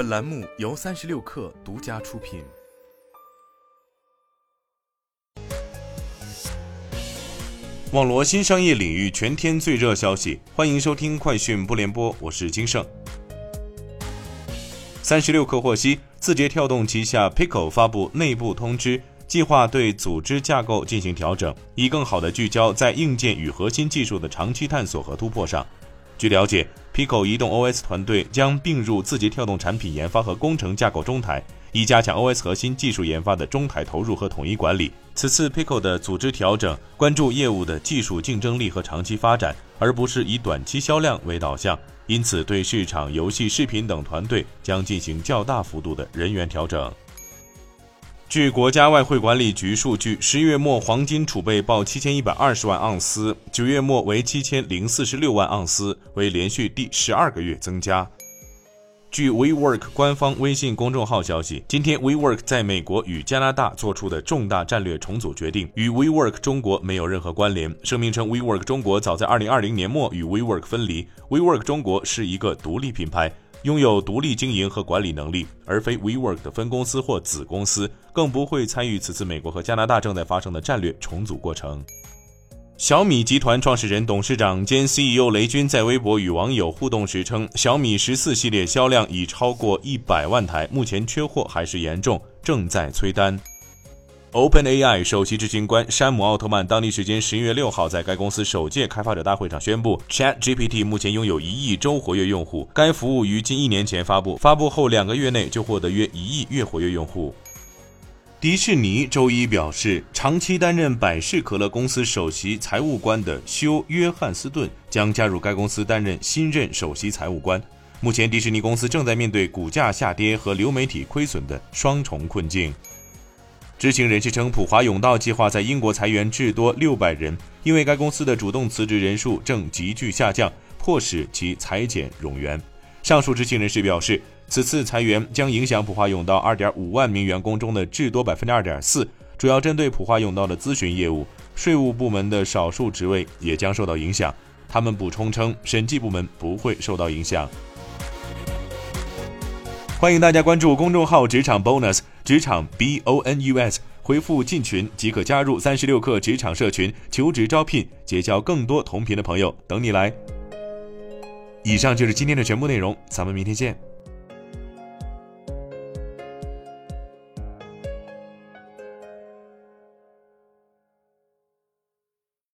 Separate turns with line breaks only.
本栏目由三十六氪独家出品。网罗新商业领域全天最热消息，欢迎收听快讯不联播，我是金盛。三十六氪获悉，字节跳动旗下 Pico 发布内部通知。计划对组织架构进行调整，以更好地聚焦在硬件与核心技术的长期探索和突破上。据了解，Pico 移动 OS 团队将并入字节跳动产品研发和工程架构中台，以加强 OS 核心技术研发的中台投入和统一管理。此次 Pico 的组织调整关注业务的技术竞争力和长期发展，而不是以短期销量为导向，因此对市场、游戏、视频等团队将进行较大幅度的人员调整。据国家外汇管理局数据，十一月末黄金储备报七千一百二十万盎司，九月末为七千零四十六万盎司，为连续第十二个月增加。据 WeWork 官方微信公众号消息，今天 WeWork 在美国与加拿大做出的重大战略重组决定，与 WeWork 中国没有任何关联。声明称，WeWork 中国早在二零二零年末与 WeWork 分离，WeWork 中国是一个独立品牌。拥有独立经营和管理能力，而非 WeWork 的分公司或子公司，更不会参与此次美国和加拿大正在发生的战略重组过程。小米集团创始人、董事长兼 CEO 雷军在微博与网友互动时称，小米十四系列销量已超过一百万台，目前缺货还是严重，正在催单。OpenAI 首席执行官山姆·奥特曼当地时间十一月六号在该公司首届开发者大会上宣布，ChatGPT 目前拥有一亿周活跃用户。该服务于近一年前发布，发布后两个月内就获得约一亿月活跃用户。迪士尼周一表示，长期担任百事可乐公司首席财务官的休·约翰斯顿将加入该公司担任新任首席财务官。目前，迪士尼公司正在面对股价下跌和流媒体亏损的双重困境。知情人士称，普华永道计划在英国裁员至多六百人，因为该公司的主动辞职人数正急剧下降，迫使其裁减冗员。上述知情人士表示，此次裁员将影响普华永道二点五万名员工中的至多百分之二点四，主要针对普华永道的咨询业务，税务部门的少数职位也将受到影响。他们补充称，审计部门不会受到影响。欢迎大家关注公众号“职场 bonus”，职场 B O N U S，回复“进群”即可加入三十六课职场社群，求职招聘，结交更多同频的朋友，等你来。以上就是今天的全部内容，咱们明天见。